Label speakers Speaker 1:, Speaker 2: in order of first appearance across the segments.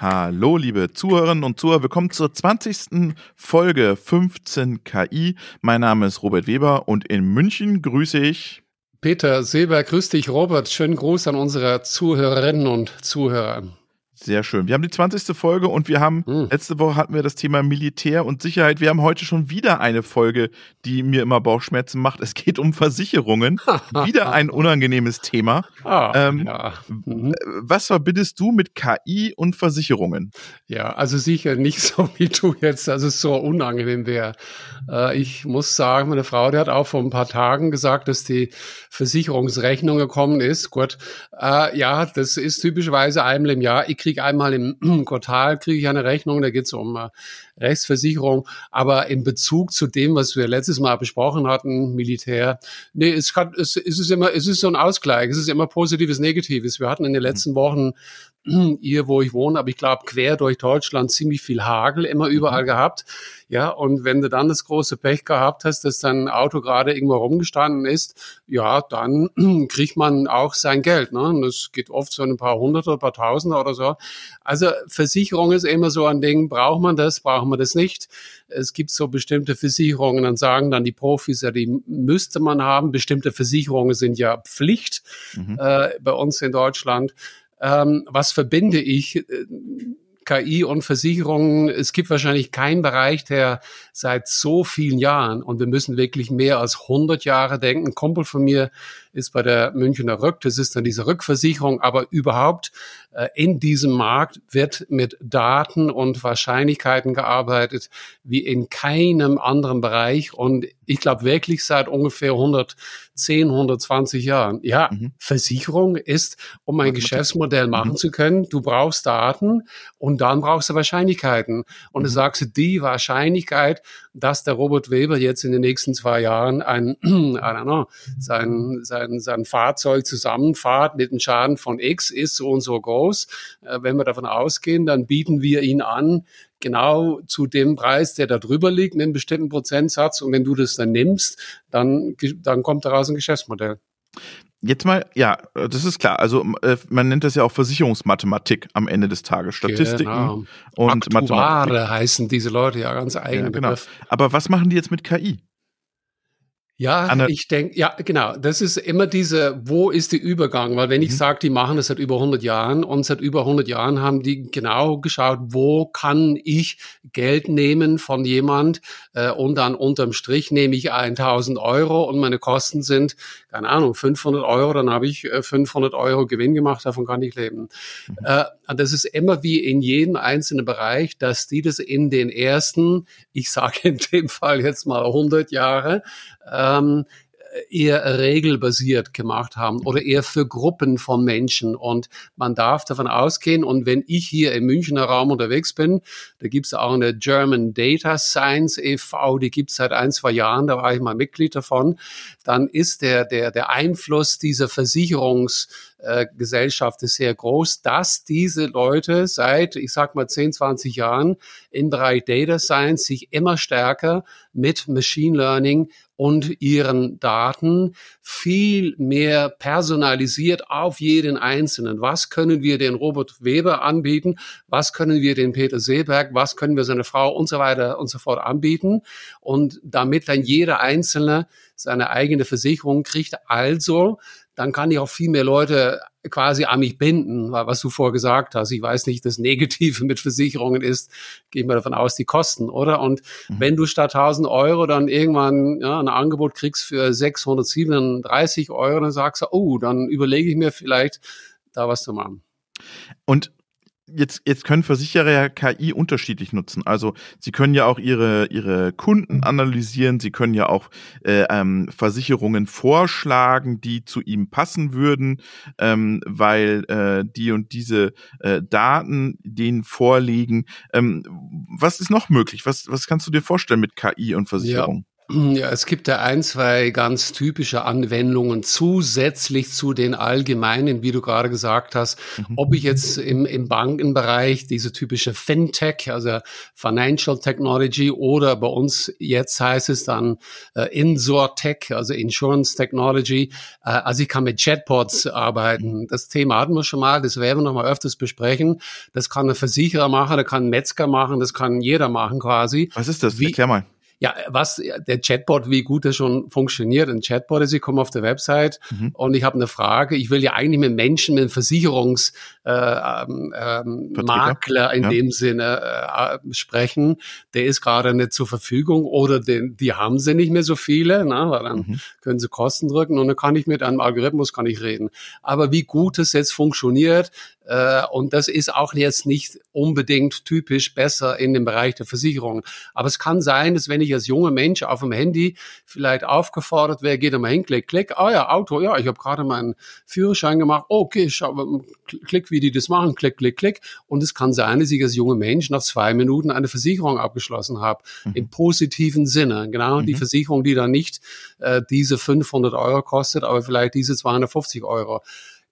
Speaker 1: Hallo, liebe Zuhörerinnen und Zuhörer. Willkommen zur 20. Folge 15 KI. Mein Name ist Robert Weber und in München grüße ich
Speaker 2: Peter Silber. Grüß dich, Robert. Schönen Gruß an unsere Zuhörerinnen und Zuhörer.
Speaker 1: Sehr schön. Wir haben die 20. Folge und wir haben, mhm. letzte Woche hatten wir das Thema Militär und Sicherheit. Wir haben heute schon wieder eine Folge, die mir immer Bauchschmerzen macht. Es geht um Versicherungen. wieder ein unangenehmes Thema. Ah, ähm, ja. mhm. Was verbindest du mit KI und Versicherungen?
Speaker 2: Ja, also sicher nicht so wie du jetzt, dass es so unangenehm wäre. Äh, ich muss sagen, meine Frau, die hat auch vor ein paar Tagen gesagt, dass die Versicherungsrechnung gekommen ist. Gut, äh, ja, das ist typischerweise einmal im Jahr. Ich kriege einmal im Quartal kriege ich eine Rechnung, da geht es um äh, Rechtsversicherung, aber in Bezug zu dem, was wir letztes Mal besprochen hatten, Militär, nee, es, kann, es, es ist immer, es ist so ein Ausgleich, es ist immer Positives, Negatives. Wir hatten in den letzten Wochen hier, wo ich wohne, aber ich glaube, quer durch Deutschland ziemlich viel Hagel immer überall mhm. gehabt. Ja, und wenn du dann das große Pech gehabt hast, dass dein Auto gerade irgendwo rumgestanden ist, ja, dann kriegt man auch sein Geld. Ne? Und das geht oft so ein paar Hunderte, ein paar Tausender oder so. Also Versicherung ist immer so ein Ding, braucht man das, braucht man das nicht. Es gibt so bestimmte Versicherungen, dann sagen dann die Profis, ja, die müsste man haben. Bestimmte Versicherungen sind ja Pflicht mhm. äh, bei uns in Deutschland. Ähm, was verbinde ich? Äh, KI und Versicherungen. Es gibt wahrscheinlich keinen Bereich, der seit so vielen Jahren, und wir müssen wirklich mehr als 100 Jahre denken. Ein Kumpel von mir ist bei der Münchner Rück, das ist dann diese Rückversicherung, aber überhaupt äh, in diesem Markt wird mit Daten und Wahrscheinlichkeiten gearbeitet wie in keinem anderen Bereich und ich glaube wirklich seit ungefähr 110, 120 Jahren. Ja, mhm. Versicherung ist, um ein Geschäftsmodell machen mhm. zu können, du brauchst Daten und dann brauchst du Wahrscheinlichkeiten. Und mhm. du sagst, die Wahrscheinlichkeit, dass der Robert Weber jetzt in den nächsten zwei Jahren ein, I don't know, sein, sein, sein Fahrzeug zusammenfahrt mit einem Schaden von X ist so und so groß. Äh, wenn wir davon ausgehen, dann bieten wir ihn an, genau zu dem Preis, der da drüber liegt, mit einem bestimmten Prozentsatz. Und wenn du das dann nimmst, dann, dann kommt daraus ein Geschäftsmodell.
Speaker 1: Jetzt mal, ja, das ist klar. Also äh, man nennt das ja auch Versicherungsmathematik am Ende des Tages. Statistiken genau. und
Speaker 2: Aktuare Mathematik. heißen diese Leute ja ganz eigen ja, genau.
Speaker 1: Aber was machen die jetzt mit KI?
Speaker 2: Ja, Anna ich denke, ja, genau. Das ist immer diese, wo ist der Übergang? Weil wenn ich mhm. sage, die machen das seit über 100 Jahren und seit über 100 Jahren haben die genau geschaut, wo kann ich Geld nehmen von jemand äh, und dann unterm Strich nehme ich 1000 Euro und meine Kosten sind, keine Ahnung, 500 Euro, dann habe ich äh, 500 Euro Gewinn gemacht, davon kann ich leben. Mhm. Äh, das ist immer wie in jedem einzelnen Bereich, dass die das in den ersten, ich sage in dem Fall jetzt mal 100 Jahre, ähm, eher regelbasiert gemacht haben oder eher für Gruppen von Menschen. Und man darf davon ausgehen, und wenn ich hier im Münchner Raum unterwegs bin, da gibt es auch eine German Data Science e.V., die gibt es seit ein, zwei Jahren, da war ich mal Mitglied davon, dann ist der, der, der Einfluss dieser Versicherungsgesellschaft ist sehr groß, dass diese Leute seit, ich sag mal, 10, 20 Jahren im Bereich Data Science sich immer stärker mit Machine Learning und ihren Daten viel mehr personalisiert auf jeden Einzelnen. Was können wir den Robert Weber anbieten? Was können wir den Peter Seeberg? Was können wir seine Frau und so weiter und so fort anbieten? Und damit dann jeder Einzelne seine eigene Versicherung kriegt. Also, dann kann ich auch viel mehr Leute quasi an mich binden, weil was du vorher gesagt hast, ich weiß nicht, das Negative mit Versicherungen ist, gehen wir davon aus, die Kosten, oder? Und mhm. wenn du statt 1000 Euro dann irgendwann ja, ein Angebot kriegst für 637 Euro, dann sagst du, oh, dann überlege ich mir vielleicht, da was zu machen.
Speaker 1: Und jetzt, jetzt können Versicherer ja KI unterschiedlich nutzen. Also sie können ja auch ihre, ihre Kunden analysieren, sie können ja auch äh, ähm, Versicherungen vorschlagen, die zu ihm passen würden, ähm, weil äh, die und diese äh, Daten denen vorliegen. Ähm, was ist noch möglich? Was, was kannst du dir vorstellen mit KI und Versicherung?
Speaker 2: Ja. Ja, es gibt ja ein, zwei ganz typische Anwendungen zusätzlich zu den allgemeinen, wie du gerade gesagt hast. Mhm. Ob ich jetzt im, im Bankenbereich diese typische Fintech, also Financial Technology oder bei uns jetzt heißt es dann äh, Insurtech, also Insurance Technology. Äh, also ich kann mit Chatbots arbeiten. Das Thema hatten wir schon mal, das werden wir noch mal öfters besprechen. Das kann ein Versicherer machen, das kann ein Metzger machen, das kann jeder machen quasi.
Speaker 1: Was ist das? Wie, Erklär mal.
Speaker 2: Ja, was der Chatbot, wie gut er schon funktioniert. Ein Chatbot ist, ich komme auf der Website mhm. und ich habe eine Frage. Ich will ja eigentlich mit Menschen, mit Versicherungsmakler äh, ähm, ähm in ja. dem Sinne äh, sprechen. Der ist gerade nicht zur Verfügung oder den, die haben sie nicht mehr so viele, na, weil dann mhm. können sie Kosten drücken und dann kann ich mit einem Algorithmus kann ich reden. Aber wie gut es jetzt funktioniert, äh, und das ist auch jetzt nicht unbedingt typisch besser in dem Bereich der Versicherung. Aber es kann sein, dass wenn ich als junger Mensch auf dem Handy vielleicht aufgefordert wäre, geht da mal hin, klick, klick, ah ja, Auto, ja, ich habe gerade meinen Führerschein gemacht, okay, schau, klick, wie die das machen, klick, klick, klick. Und es kann sein, dass ich als junger Mensch nach zwei Minuten eine Versicherung abgeschlossen habe, mhm. im positiven Sinne. Genau, mhm. die Versicherung, die dann nicht äh, diese 500 Euro kostet, aber vielleicht diese 250 Euro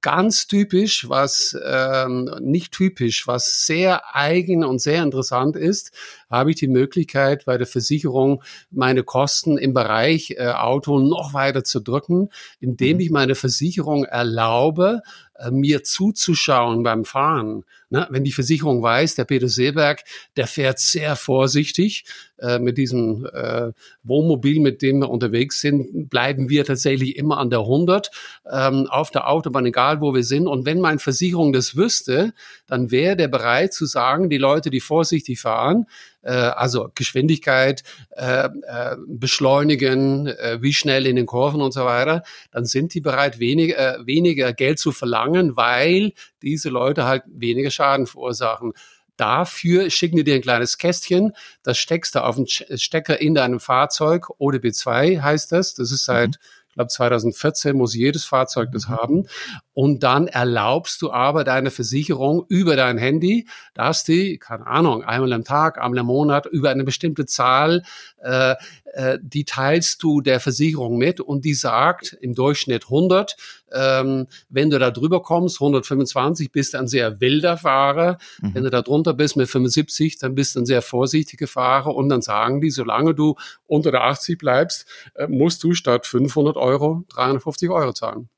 Speaker 2: ganz typisch, was ähm, nicht typisch, was sehr eigen und sehr interessant ist, habe ich die Möglichkeit, bei der Versicherung meine Kosten im Bereich äh, Auto noch weiter zu drücken, indem mhm. ich meine Versicherung erlaube, äh, mir zuzuschauen beim Fahren. Ne? Wenn die Versicherung weiß, der Peter Seeberg, der fährt sehr vorsichtig äh, mit diesem äh, Wohnmobil, mit dem wir unterwegs sind, bleiben wir tatsächlich immer an der 100 ähm, auf der Autobahn, egal wo wir sind. Und wenn meine Versicherung das wüsste, dann wäre der bereit zu sagen, die Leute, die vorsichtig fahren, äh, also Geschwindigkeit, äh, äh, beschleunigen, äh, wie schnell in den Kurven und so weiter, dann sind die bereit, weniger, äh, weniger Geld zu verlangen, weil diese Leute halt weniger Schaden verursachen. Dafür schicken die dir ein kleines Kästchen, das steckst du auf den Stecker in deinem Fahrzeug, ODB2 heißt das, das ist seit mhm ich glaube 2014 muss jedes Fahrzeug das mhm. haben. Und dann erlaubst du aber deine Versicherung über dein Handy, dass die, keine Ahnung, einmal am Tag, einmal im Monat über eine bestimmte Zahl äh, äh, die teilst du der Versicherung mit und die sagt im Durchschnitt 100. Ähm, wenn du da drüber kommst, 125, bist du ein sehr wilder Fahrer. Mhm. Wenn du da drunter bist mit 75, dann bist du ein sehr vorsichtiger Fahrer. Und dann sagen die, solange du unter der 80 bleibst, äh, musst du statt 500 Euro 350 Euro zahlen.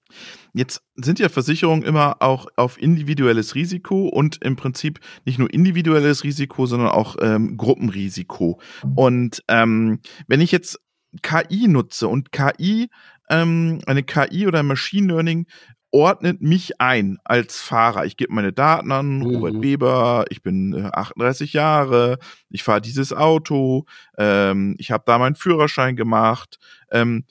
Speaker 1: Jetzt sind ja Versicherungen immer auch auf individuelles Risiko und im Prinzip nicht nur individuelles Risiko, sondern auch ähm, Gruppenrisiko. Und ähm, wenn ich jetzt KI nutze und KI, ähm, eine KI oder ein Machine Learning ordnet mich ein als Fahrer. Ich gebe meine Daten an, mhm. Robert Weber, ich bin äh, 38 Jahre, ich fahre dieses Auto, ähm, ich habe da meinen Führerschein gemacht. Ähm,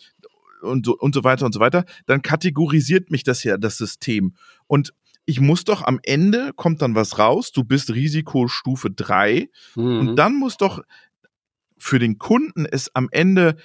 Speaker 1: und so, und so weiter und so weiter, dann kategorisiert mich das ja das System. Und ich muss doch am Ende kommt dann was raus, du bist Risikostufe 3 mhm. und dann muss doch für den Kunden es am Ende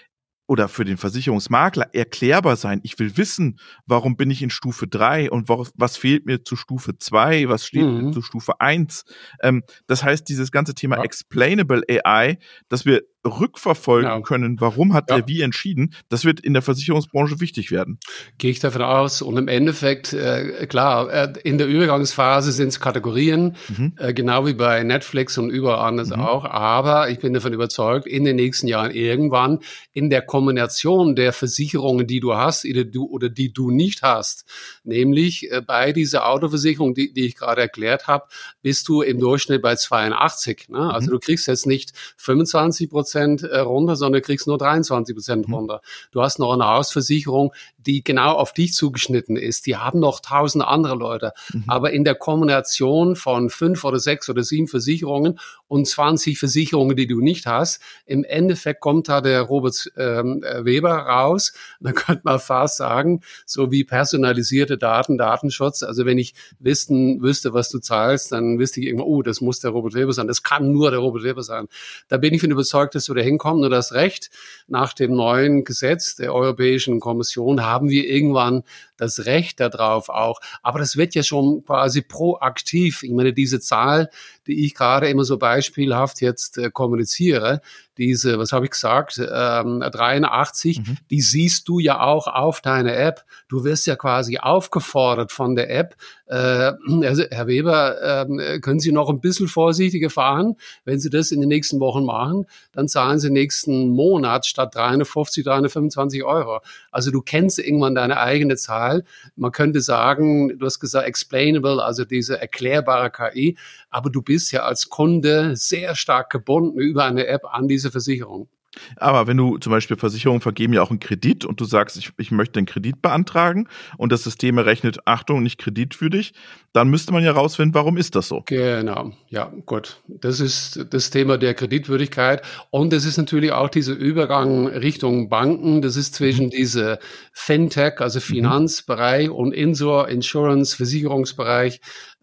Speaker 1: oder für den Versicherungsmakler erklärbar sein. Ich will wissen, warum bin ich in Stufe 3 und was, was fehlt mir zu Stufe 2, was steht mhm. mir zu Stufe 1. Ähm, das heißt, dieses ganze Thema ja. Explainable AI, dass wir rückverfolgen ja. können, warum hat ja. er wie entschieden, das wird in der Versicherungsbranche wichtig werden.
Speaker 2: Gehe ich davon aus. Und im Endeffekt, äh, klar, äh, in der Übergangsphase sind es Kategorien, mhm. äh, genau wie bei Netflix und überall anders mhm. auch. Aber ich bin davon überzeugt, in den nächsten Jahren irgendwann in der Kombination der Versicherungen, die du hast oder, du, oder die du nicht hast, nämlich äh, bei dieser Autoversicherung, die, die ich gerade erklärt habe, bist du im Durchschnitt bei 82. Ne? Also mhm. du kriegst jetzt nicht 25 Prozent Prozent äh, runter, sondern du kriegst nur 23 Prozent mhm. runter. Du hast noch eine Hausversicherung, die genau auf dich zugeschnitten ist. Die haben noch tausend andere Leute. Mhm. Aber in der Kombination von fünf oder sechs oder sieben Versicherungen und 20 Versicherungen, die du nicht hast, im Endeffekt kommt da der Robert ähm, äh, Weber raus. Da könnte man fast sagen, so wie personalisierte Daten, Datenschutz. Also wenn ich wissen, wüsste, was du zahlst, dann wüsste ich immer, oh, das muss der Robert Weber sein. Das kann nur der Robert Weber sein. Da bin ich von überzeugt, dass du da hinkommst. Nur das Recht nach dem neuen Gesetz der Europäischen Kommission haben wir irgendwann das Recht darauf auch. Aber das wird ja schon quasi proaktiv. Ich meine, diese Zahl, die ich gerade immer so beispielhaft jetzt äh, kommuniziere, diese, was habe ich gesagt, ähm, 83, mhm. die siehst du ja auch auf deiner App. Du wirst ja quasi aufgefordert von der App, äh, also Herr Weber, äh, können Sie noch ein bisschen vorsichtiger fahren? Wenn Sie das in den nächsten Wochen machen, dann zahlen Sie nächsten Monat statt 350, 325 Euro. Also du kennst irgendwann deine eigene Zahl. Man könnte sagen, du hast gesagt explainable, also diese erklärbare KI, aber du bist ja als Kunde sehr stark gebunden über eine App an diese Versicherung.
Speaker 1: Aber wenn du zum Beispiel Versicherungen vergeben ja auch einen Kredit und du sagst, ich, ich möchte einen Kredit beantragen und das System errechnet, Achtung, nicht Kredit für dich, dann müsste man ja rausfinden, warum ist das so?
Speaker 2: Genau, ja, gut. Das ist das Thema der Kreditwürdigkeit und es ist natürlich auch dieser Übergang Richtung Banken. Das ist zwischen mhm. diese Fintech, also mhm. Finanzbereich und Insur, Insurance, Versicherungsbereich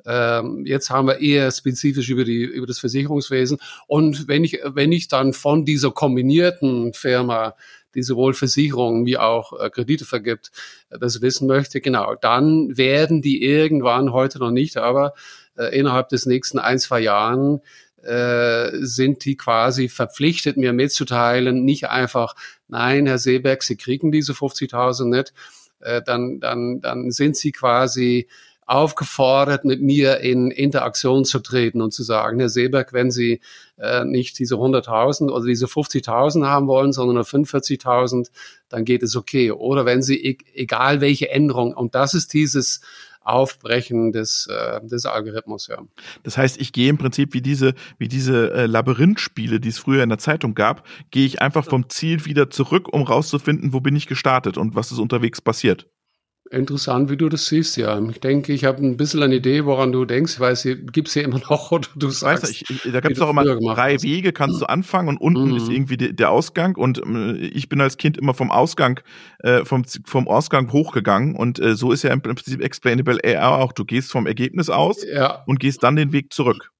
Speaker 2: ähm, jetzt haben wir eher spezifisch über die über das Versicherungswesen. Und wenn ich wenn ich dann von dieser kombinierten Firma die sowohl Versicherungen wie auch äh, Kredite vergibt, äh, das wissen möchte, genau, dann werden die irgendwann, heute noch nicht, aber äh, innerhalb des nächsten ein, zwei Jahren äh, sind die quasi verpflichtet, mir mitzuteilen, nicht einfach, nein, Herr Seeberg, Sie kriegen diese 50.000 nicht, dann, dann, dann sind sie quasi aufgefordert, mit mir in Interaktion zu treten und zu sagen, Herr Seeberg, wenn Sie äh, nicht diese 100.000 oder diese 50.000 haben wollen, sondern nur 45.000, dann geht es okay. Oder wenn Sie, e-, egal welche Änderung, und das ist dieses Aufbrechen des, äh, des Algorithmus, ja.
Speaker 1: Das heißt, ich gehe im Prinzip wie diese, wie diese äh, Labyrinthspiele, die es früher in der Zeitung gab, gehe ich einfach vom Ziel wieder zurück, um rauszufinden, wo bin ich gestartet und was ist unterwegs passiert.
Speaker 2: Interessant, wie du das siehst, ja. Ich denke, ich habe ein bisschen eine Idee, woran du denkst. Ich weiß, gibt es hier immer noch oder du sagst.
Speaker 1: Weißt du, ich, da gibt es auch immer drei hast. Wege, kannst du anfangen und unten mhm. ist irgendwie de, der Ausgang und äh, ich bin als Kind immer vom Ausgang, äh, vom, vom Ausgang hochgegangen und äh, so ist ja im Prinzip Explainable AR auch. Du gehst vom Ergebnis aus ja. und gehst dann den Weg zurück.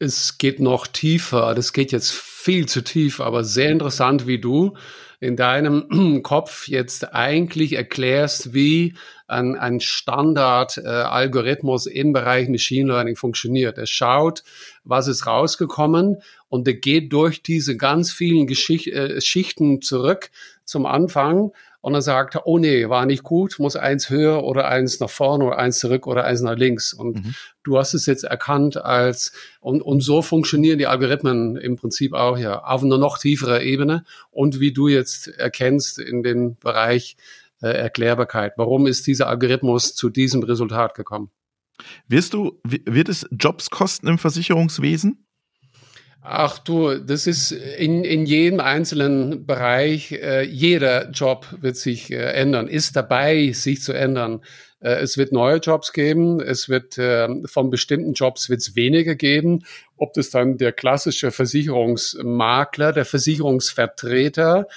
Speaker 2: Es geht noch tiefer, das geht jetzt viel zu tief, aber sehr interessant, wie du in deinem Kopf jetzt eigentlich erklärst, wie ein, ein Standard-Algorithmus äh, im Bereich Machine Learning funktioniert. Er schaut, was ist rausgekommen und er geht durch diese ganz vielen Geschicht äh, Schichten zurück zum Anfang und dann sagt er, oh nee, war nicht gut, muss eins höher oder eins nach vorne oder eins zurück oder eins nach links. Und mhm. du hast es jetzt erkannt als, und, und so funktionieren die Algorithmen im Prinzip auch ja auf einer noch tieferer Ebene. Und wie du jetzt erkennst in dem Bereich äh, Erklärbarkeit, warum ist dieser Algorithmus zu diesem Resultat gekommen?
Speaker 1: Wirst du, wird es Jobs kosten im Versicherungswesen?
Speaker 2: Ach du, das ist in, in jedem einzelnen Bereich, äh, jeder Job wird sich äh, ändern, ist dabei, sich zu ändern. Äh, es wird neue Jobs geben, es wird äh, von bestimmten Jobs wird es weniger geben. Ob das dann der klassische Versicherungsmakler, der Versicherungsvertreter,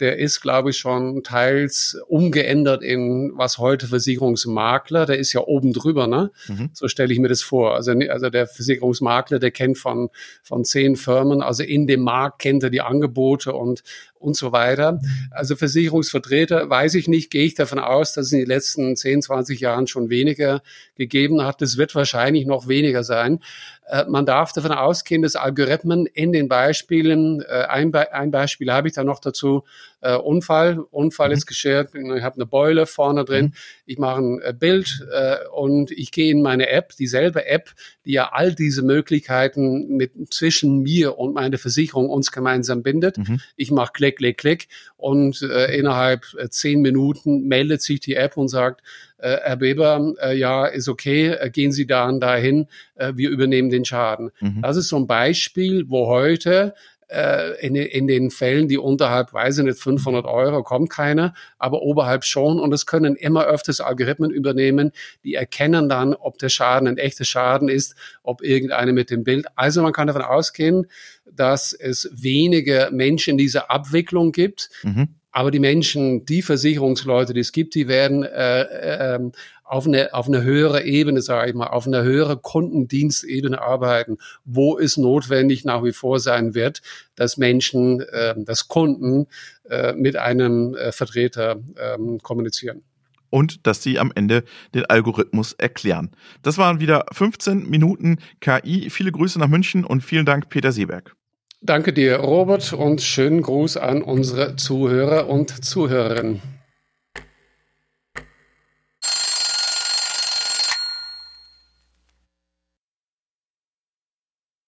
Speaker 2: der ist, glaube ich, schon teils umgeändert in was heute Versicherungsmakler, der ist ja oben drüber, ne? Mhm. So stelle ich mir das vor. Also, also der Versicherungsmakler, der kennt von, von zehn Firmen, also in dem Markt kennt er die Angebote und, und so weiter. Also Versicherungsvertreter, weiß ich nicht, gehe ich davon aus, dass es in den letzten 10, 20 Jahren schon weniger gegeben hat. Es wird wahrscheinlich noch weniger sein. Äh, man darf davon ausgehen, dass Algorithmen in den Beispielen, äh, ein, Be ein Beispiel habe ich da noch dazu, äh, Unfall, Unfall mhm. ist geschert, ich habe eine Beule vorne drin, mhm. ich mache ein äh, Bild äh, und ich gehe in meine App, dieselbe App, die ja all diese Möglichkeiten mit zwischen mir und meiner Versicherung uns gemeinsam bindet. Mhm. Ich mache Klick, Klick, Klick und äh, innerhalb äh, zehn Minuten meldet sich die App und sagt, äh, Herr Weber, äh, ja, ist okay, äh, gehen Sie dann dahin, äh, wir übernehmen den Schaden. Mhm. Das ist so ein Beispiel, wo heute in, in den Fällen, die unterhalb, weiß ich nicht, 500 Euro, kommt keiner, aber oberhalb schon. Und es können immer öfters Algorithmen übernehmen, die erkennen dann, ob der Schaden ein echter Schaden ist, ob irgendeine mit dem Bild. Also man kann davon ausgehen, dass es weniger Menschen in dieser Abwicklung gibt. Mhm. Aber die Menschen, die Versicherungsleute, die es gibt, die werden äh, äh, auf eine, auf eine höhere Ebene, sage ich mal, auf eine höhere Kundendienstebene arbeiten, wo es notwendig nach wie vor sein wird, dass Menschen, äh, dass Kunden äh, mit einem äh, Vertreter äh, kommunizieren
Speaker 1: und dass sie am Ende den Algorithmus erklären. Das waren wieder 15 Minuten KI. Viele Grüße nach München und vielen Dank, Peter Seeberg.
Speaker 2: Danke dir, Robert, und schönen Gruß an unsere Zuhörer und Zuhörerinnen.